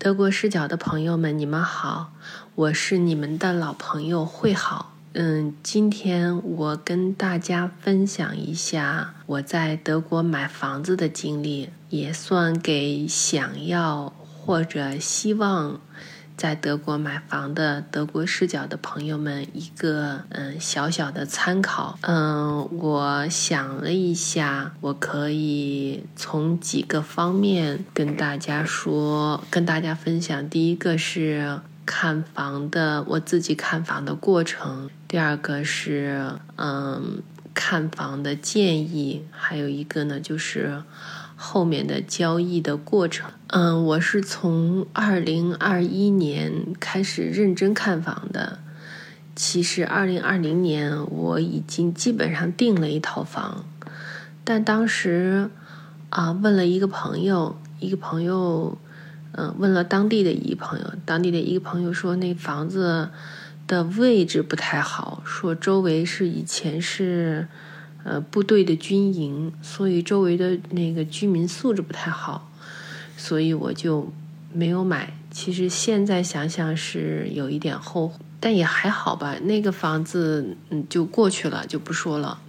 德国视角的朋友们，你们好，我是你们的老朋友慧好。嗯，今天我跟大家分享一下我在德国买房子的经历，也算给想要或者希望。在德国买房的德国视角的朋友们，一个嗯小小的参考。嗯，我想了一下，我可以从几个方面跟大家说，跟大家分享。第一个是看房的，我自己看房的过程；第二个是嗯看房的建议；还有一个呢就是。后面的交易的过程，嗯，我是从二零二一年开始认真看房的。其实二零二零年我已经基本上订了一套房，但当时啊问了一个朋友，一个朋友，嗯，问了当地的一个朋友，当地的一个朋友说那房子的位置不太好，说周围是以前是。呃，部队的军营，所以周围的那个居民素质不太好，所以我就没有买。其实现在想想是有一点后悔，但也还好吧。那个房子嗯就过去了，就不说了。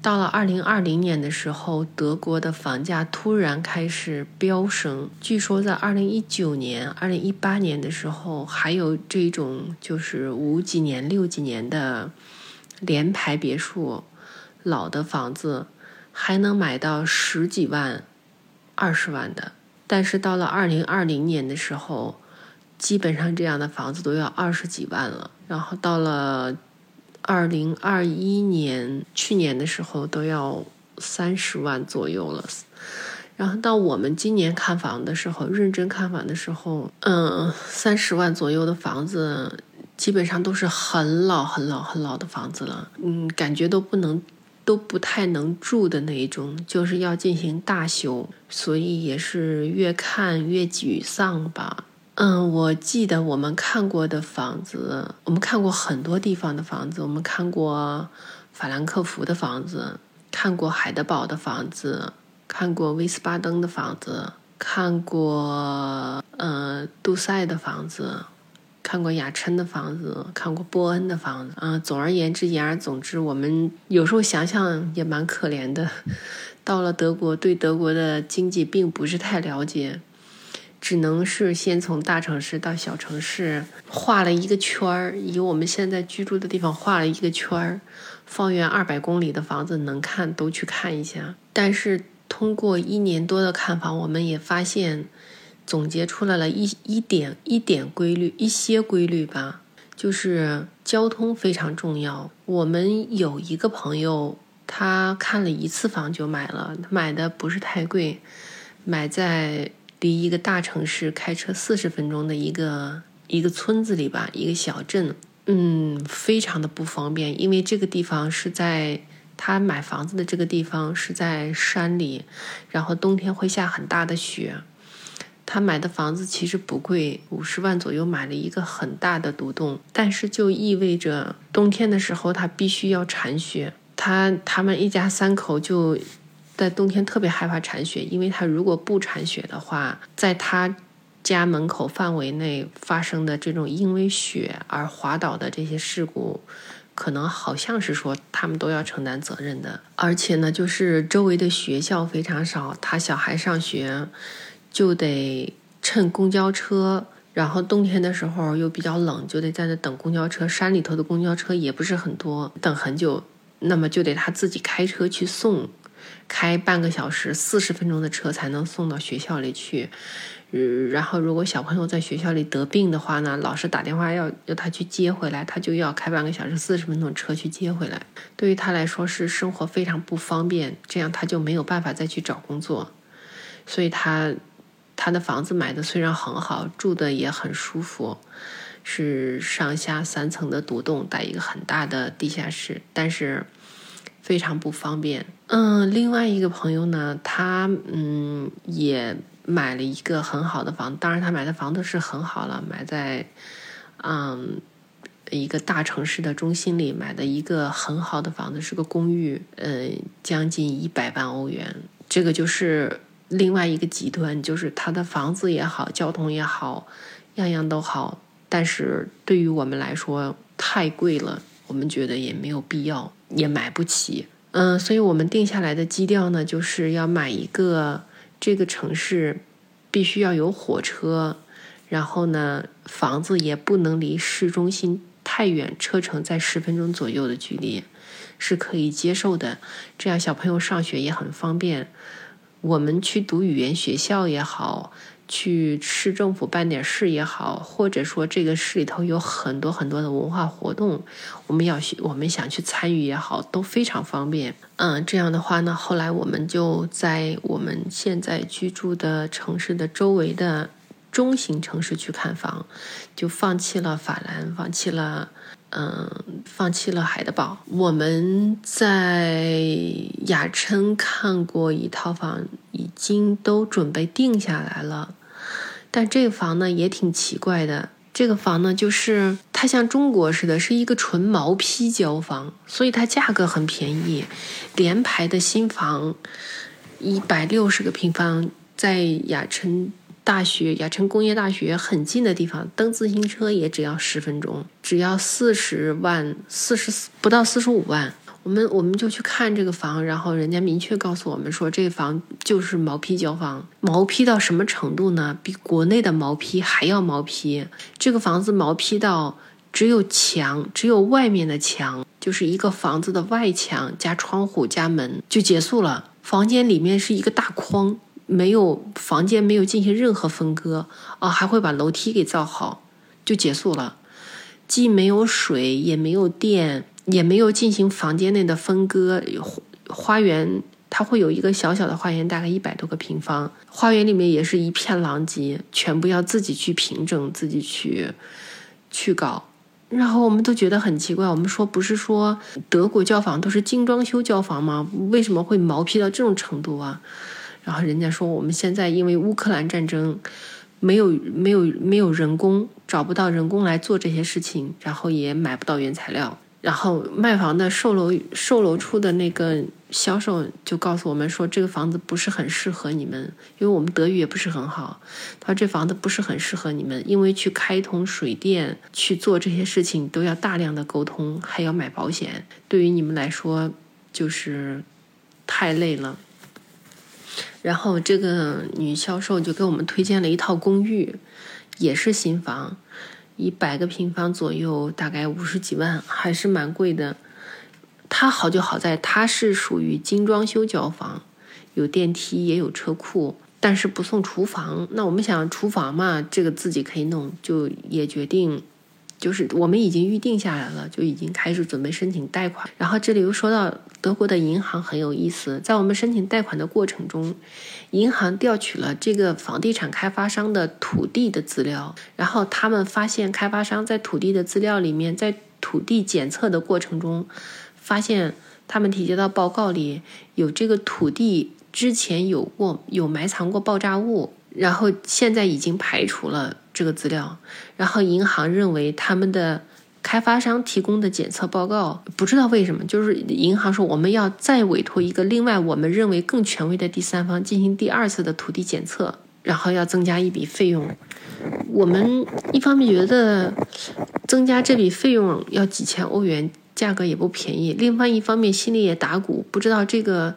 到了二零二零年的时候，德国的房价突然开始飙升。据说在二零一九年、二零一八年的时候，还有这种就是五几年、六几年的联排别墅。老的房子还能买到十几万、二十万的，但是到了二零二零年的时候，基本上这样的房子都要二十几万了。然后到了二零二一年，去年的时候都要三十万左右了。然后到我们今年看房的时候，认真看房的时候，嗯，三十万左右的房子基本上都是很老、很老、很老的房子了。嗯，感觉都不能。都不太能住的那种，就是要进行大修，所以也是越看越沮丧吧。嗯，我记得我们看过的房子，我们看过很多地方的房子，我们看过法兰克福的房子，看过海德堡的房子，看过威斯巴登的房子，看过呃杜塞的房子。看过雅琛的房子，看过波恩的房子，啊，总而言之，言而总之，我们有时候想想也蛮可怜的。到了德国，对德国的经济并不是太了解，只能是先从大城市到小城市画了一个圈儿，以我们现在居住的地方画了一个圈儿，方圆二百公里的房子能看都去看一下。但是通过一年多的看房，我们也发现。总结出来了一一点一点规律，一些规律吧，就是交通非常重要。我们有一个朋友，他看了一次房就买了，买的不是太贵，买在离一个大城市开车四十分钟的一个一个村子里吧，一个小镇，嗯，非常的不方便，因为这个地方是在他买房子的这个地方是在山里，然后冬天会下很大的雪。他买的房子其实不贵，五十万左右买了一个很大的独栋，但是就意味着冬天的时候他必须要铲雪。他他们一家三口就在冬天特别害怕铲雪，因为他如果不铲雪的话，在他家门口范围内发生的这种因为雪而滑倒的这些事故，可能好像是说他们都要承担责任的。而且呢，就是周围的学校非常少，他小孩上学。就得乘公交车，然后冬天的时候又比较冷，就得在那等公交车。山里头的公交车也不是很多，等很久，那么就得他自己开车去送，开半个小时、四十分钟的车才能送到学校里去。然后如果小朋友在学校里得病的话呢，老师打电话要要他去接回来，他就要开半个小时、四十分钟车去接回来。对于他来说是生活非常不方便，这样他就没有办法再去找工作，所以他。他的房子买的虽然很好，住的也很舒服，是上下三层的独栋，带一个很大的地下室，但是非常不方便。嗯，另外一个朋友呢，他嗯也买了一个很好的房，当然他买的房子是很好了，买在嗯一个大城市的中心里，买的一个很好的房子，是个公寓，呃，将近一百万欧元，这个就是。另外一个极端，就是他的房子也好，交通也好，样样都好，但是对于我们来说太贵了，我们觉得也没有必要，也买不起。嗯，所以我们定下来的基调呢，就是要买一个这个城市必须要有火车，然后呢，房子也不能离市中心太远，车程在十分钟左右的距离是可以接受的，这样小朋友上学也很方便。我们去读语言学校也好。去市政府办点事也好，或者说这个市里头有很多很多的文化活动，我们要去，我们想去参与也好，都非常方便。嗯，这样的话呢，后来我们就在我们现在居住的城市的周围的中型城市去看房，就放弃了法兰，放弃了，嗯，放弃了海德堡。我们在雅琛看过一套房。已经都准备定下来了，但这个房呢也挺奇怪的。这个房呢，就是它像中国似的，是一个纯毛坯交房，所以它价格很便宜。联排的新房，一百六十个平方，在雅琛大学、雅琛工业大学很近的地方，蹬自行车也只要十分钟，只要四十万，四十不到四十五万。我们我们就去看这个房，然后人家明确告诉我们说，这个房就是毛坯交房，毛坯到什么程度呢？比国内的毛坯还要毛坯。这个房子毛坯到只有墙，只有外面的墙，就是一个房子的外墙加窗户加门就结束了。房间里面是一个大框，没有房间没有进行任何分割啊，还会把楼梯给造好，就结束了。既没有水，也没有电。也没有进行房间内的分割，花园它会有一个小小的花园，大概一百多个平方，花园里面也是一片狼藉，全部要自己去平整，自己去去搞。然后我们都觉得很奇怪，我们说不是说德国交房都是精装修交房吗？为什么会毛坯到这种程度啊？然后人家说我们现在因为乌克兰战争，没有没有没有人工，找不到人工来做这些事情，然后也买不到原材料。然后卖房的售楼售楼处的那个销售就告诉我们说，这个房子不是很适合你们，因为我们德语也不是很好。他说这房子不是很适合你们，因为去开通水电去做这些事情都要大量的沟通，还要买保险，对于你们来说就是太累了。然后这个女销售就给我们推荐了一套公寓，也是新房。一百个平方左右，大概五十几万，还是蛮贵的。它好就好在它是属于精装修交房，有电梯也有车库，但是不送厨房。那我们想厨房嘛，这个自己可以弄，就也决定。就是我们已经预定下来了，就已经开始准备申请贷款。然后这里又说到德国的银行很有意思，在我们申请贷款的过程中，银行调取了这个房地产开发商的土地的资料，然后他们发现开发商在土地的资料里面，在土地检测的过程中，发现他们提交到报告里有这个土地之前有过有埋藏过爆炸物，然后现在已经排除了。这个资料，然后银行认为他们的开发商提供的检测报告不知道为什么，就是银行说我们要再委托一个另外我们认为更权威的第三方进行第二次的土地检测，然后要增加一笔费用。我们一方面觉得增加这笔费用要几千欧元，价格也不便宜；另外一方面心里也打鼓，不知道这个。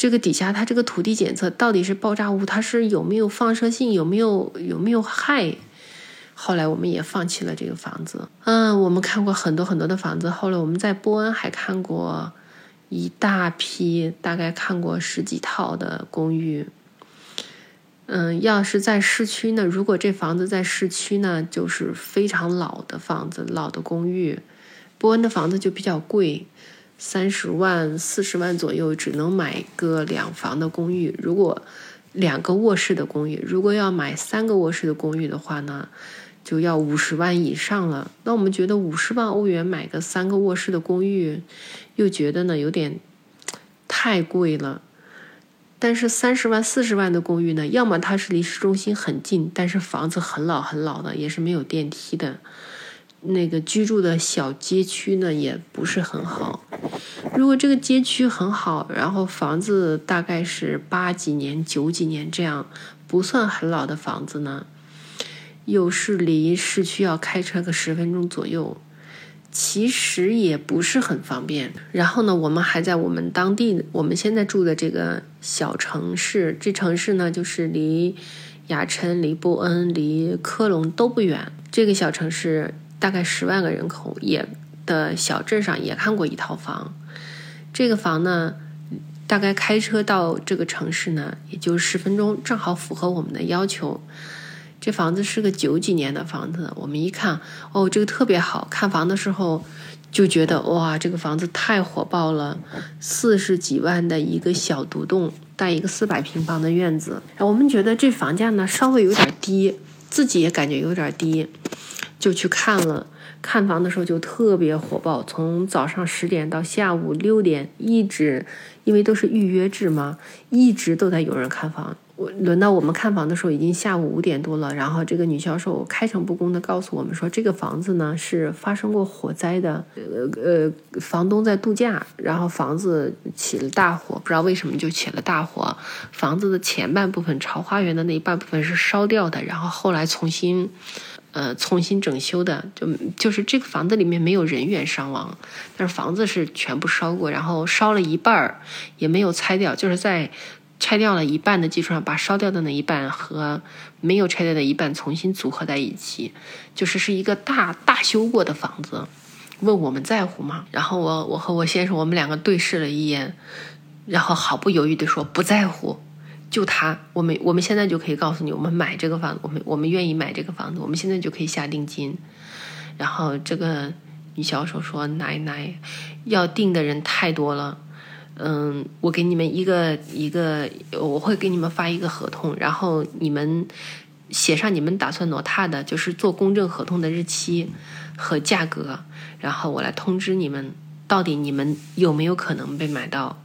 这个底下，它这个土地检测到底是爆炸物，它是有没有放射性，有没有有没有害？后来我们也放弃了这个房子。嗯，我们看过很多很多的房子，后来我们在波恩还看过一大批，大概看过十几套的公寓。嗯，要是在市区呢，如果这房子在市区呢，就是非常老的房子，老的公寓。波恩的房子就比较贵。三十万、四十万左右，只能买个两房的公寓。如果两个卧室的公寓，如果要买三个卧室的公寓的话呢，就要五十万以上了。那我们觉得五十万欧元买个三个卧室的公寓，又觉得呢有点太贵了。但是三十万、四十万的公寓呢，要么它是离市中心很近，但是房子很老很老的，也是没有电梯的。那个居住的小街区呢，也不是很好。如果这个街区很好，然后房子大概是八几年、九几年这样，不算很老的房子呢，又是离市区要开车个十分钟左右，其实也不是很方便。然后呢，我们还在我们当地，我们现在住的这个小城市，这城市呢就是离雅琛、离波恩、离科隆都不远。这个小城市大概十万个人口，也的小镇上也看过一套房。这个房呢，大概开车到这个城市呢，也就十分钟，正好符合我们的要求。这房子是个九几年的房子，我们一看，哦，这个特别好看房的时候就觉得哇，这个房子太火爆了，四十几万的一个小独栋，带一个四百平方的院子。我们觉得这房价呢稍微有点低，自己也感觉有点低，就去看了。看房的时候就特别火爆，从早上十点到下午六点，一直，因为都是预约制嘛，一直都在有人看房。我轮到我们看房的时候，已经下午五点多了。然后这个女销售开诚布公的告诉我们说，这个房子呢是发生过火灾的，呃呃，房东在度假，然后房子起了大火，不知道为什么就起了大火。房子的前半部分朝花园的那一半部分是烧掉的，然后后来重新。呃，重新整修的，就就是这个房子里面没有人员伤亡，但是房子是全部烧过，然后烧了一半儿也没有拆掉，就是在拆掉了一半的基础上，把烧掉的那一半和没有拆掉的一半重新组合在一起，就是是一个大大修过的房子。问我们在乎吗？然后我我和我先生我们两个对视了一眼，然后毫不犹豫地说不在乎。就他，我们我们现在就可以告诉你，我们买这个房子，我们我们愿意买这个房子，我们现在就可以下定金。然后这个女销售说：“奶奶，要订的人太多了，嗯，我给你们一个一个，我会给你们发一个合同，然后你们写上你们打算挪他的，就是做公证合同的日期和价格，然后我来通知你们，到底你们有没有可能被买到。”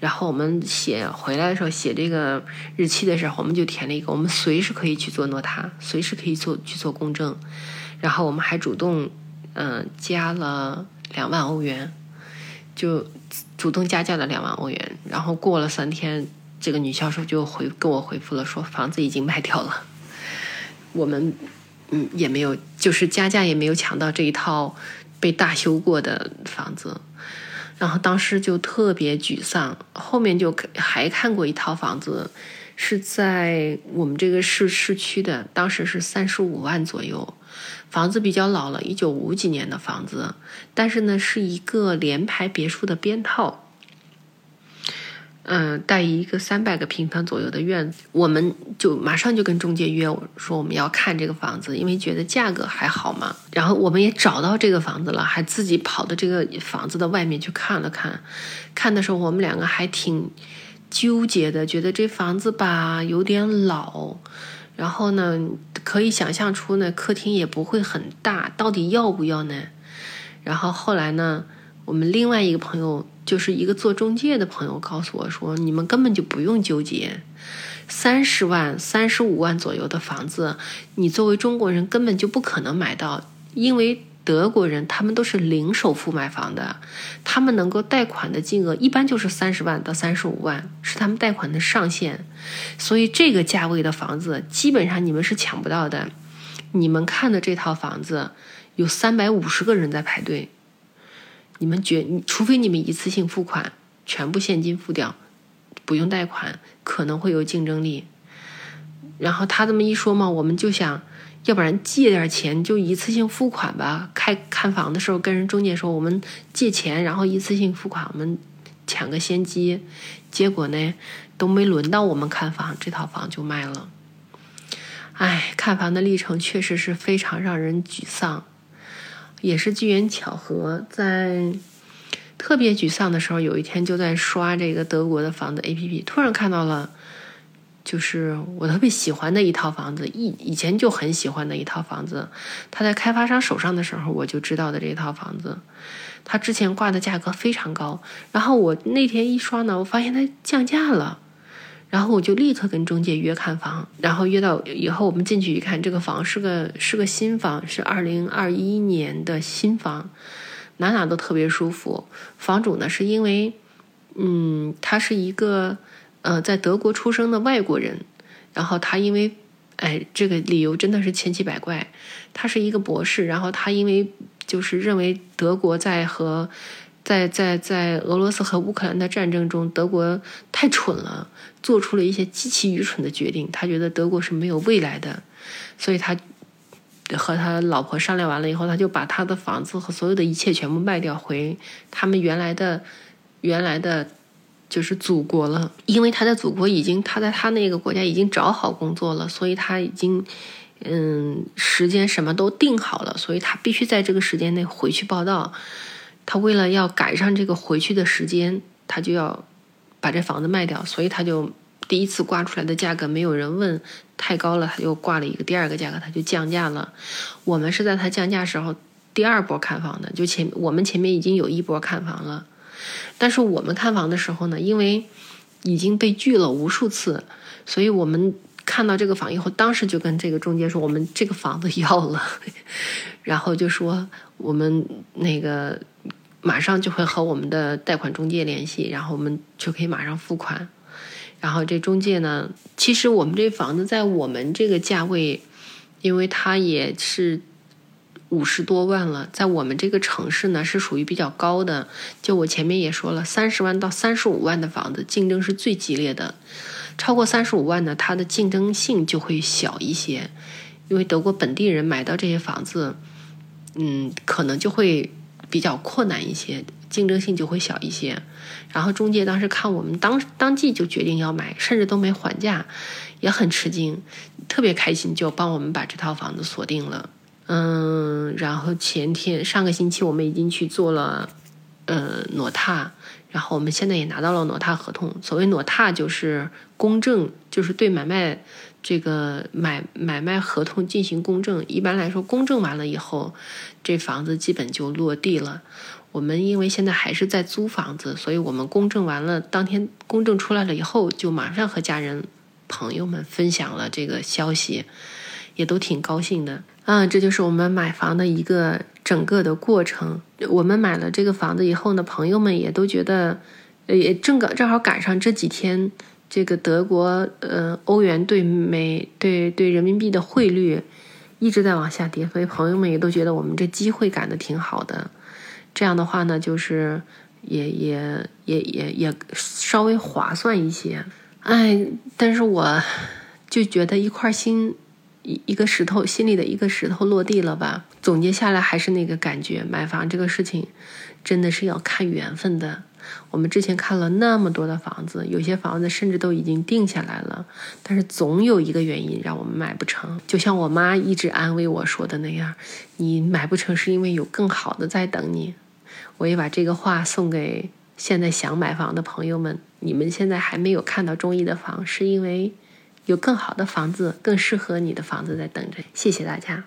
然后我们写回来的时候，写这个日期的时候，我们就填了一个，我们随时可以去做诺塔，随时可以做去做公证。然后我们还主动，嗯，加了两万欧元，就主动加价了两万欧元。然后过了三天，这个女销售就回跟我回复了，说房子已经卖掉了。我们嗯也没有，就是加价也没有抢到这一套被大修过的房子。然后当时就特别沮丧，后面就还看过一套房子，是在我们这个市市区的，当时是三十五万左右，房子比较老了，一九五几年的房子，但是呢是一个联排别墅的边套。嗯，带一个三百个平方左右的院子，我们就马上就跟中介约，说我们要看这个房子，因为觉得价格还好嘛。然后我们也找到这个房子了，还自己跑到这个房子的外面去看了看。看的时候，我们两个还挺纠结的，觉得这房子吧有点老，然后呢，可以想象出呢客厅也不会很大，到底要不要呢？然后后来呢，我们另外一个朋友。就是一个做中介的朋友告诉我说：“你们根本就不用纠结，三十万、三十五万左右的房子，你作为中国人根本就不可能买到，因为德国人他们都是零首付买房的，他们能够贷款的金额一般就是三十万到三十五万，是他们贷款的上限，所以这个价位的房子基本上你们是抢不到的。你们看的这套房子，有三百五十个人在排队。”你们觉，除非你们一次性付款，全部现金付掉，不用贷款，可能会有竞争力。然后他这么一说嘛，我们就想，要不然借点钱就一次性付款吧。开看房的时候跟人中介说，我们借钱，然后一次性付款，我们抢个先机。结果呢，都没轮到我们看房，这套房就卖了。哎，看房的历程确实是非常让人沮丧。也是机缘巧合，在特别沮丧的时候，有一天就在刷这个德国的房子 APP，突然看到了，就是我特别喜欢的一套房子，以以前就很喜欢的一套房子，他在开发商手上的时候，我就知道的这套房子，他之前挂的价格非常高，然后我那天一刷呢，我发现它降价了。然后我就立刻跟中介约看房，然后约到以后我们进去一看，这个房是个是个新房，是二零二一年的新房，哪哪都特别舒服。房主呢，是因为，嗯，他是一个呃在德国出生的外国人，然后他因为，哎，这个理由真的是千奇百怪。他是一个博士，然后他因为就是认为德国在和在在在俄罗斯和乌克兰的战争中，德国太蠢了，做出了一些极其愚蠢的决定。他觉得德国是没有未来的，所以他和他老婆商量完了以后，他就把他的房子和所有的一切全部卖掉，回他们原来的原来的就是祖国了。因为他的祖国已经他在他那个国家已经找好工作了，所以他已经嗯时间什么都定好了，所以他必须在这个时间内回去报道。他为了要赶上这个回去的时间，他就要把这房子卖掉，所以他就第一次挂出来的价格没有人问太高了，他就挂了一个第二个价格，他就降价了。我们是在他降价时候第二波看房的，就前我们前面已经有一波看房了，但是我们看房的时候呢，因为已经被拒了无数次，所以我们看到这个房以后，当时就跟这个中介说，我们这个房子要了，然后就说我们那个。马上就会和我们的贷款中介联系，然后我们就可以马上付款。然后这中介呢，其实我们这房子在我们这个价位，因为它也是五十多万了，在我们这个城市呢是属于比较高的。就我前面也说了，三十万到三十五万的房子竞争是最激烈的，超过三十五万呢，它的竞争性就会小一些，因为德国本地人买到这些房子，嗯，可能就会。比较困难一些，竞争性就会小一些。然后中介当时看我们当当即就决定要买，甚至都没还价，也很吃惊，特别开心，就帮我们把这套房子锁定了。嗯，然后前天上个星期我们已经去做了呃挪踏，然后我们现在也拿到了挪踏合同。所谓挪踏就是公证，就是对买卖。这个买买卖合同进行公证，一般来说，公证完了以后，这房子基本就落地了。我们因为现在还是在租房子，所以我们公证完了，当天公证出来了以后，就马上和家人朋友们分享了这个消息，也都挺高兴的。嗯，这就是我们买房的一个整个的过程。我们买了这个房子以后呢，朋友们也都觉得，也正赶正好赶上这几天。这个德国，呃，欧元对美对对人民币的汇率一直在往下跌，所以朋友们也都觉得我们这机会赶的挺好的。这样的话呢，就是也也也也也稍微划算一些。哎，但是我就觉得一块心一一个石头心里的一个石头落地了吧。总结下来还是那个感觉，买房这个事情真的是要看缘分的。我们之前看了那么多的房子，有些房子甚至都已经定下来了，但是总有一个原因让我们买不成。就像我妈一直安慰我说的那样：“你买不成是因为有更好的在等你。”我也把这个话送给现在想买房的朋友们：你们现在还没有看到中意的房，是因为有更好的房子、更适合你的房子在等着。谢谢大家。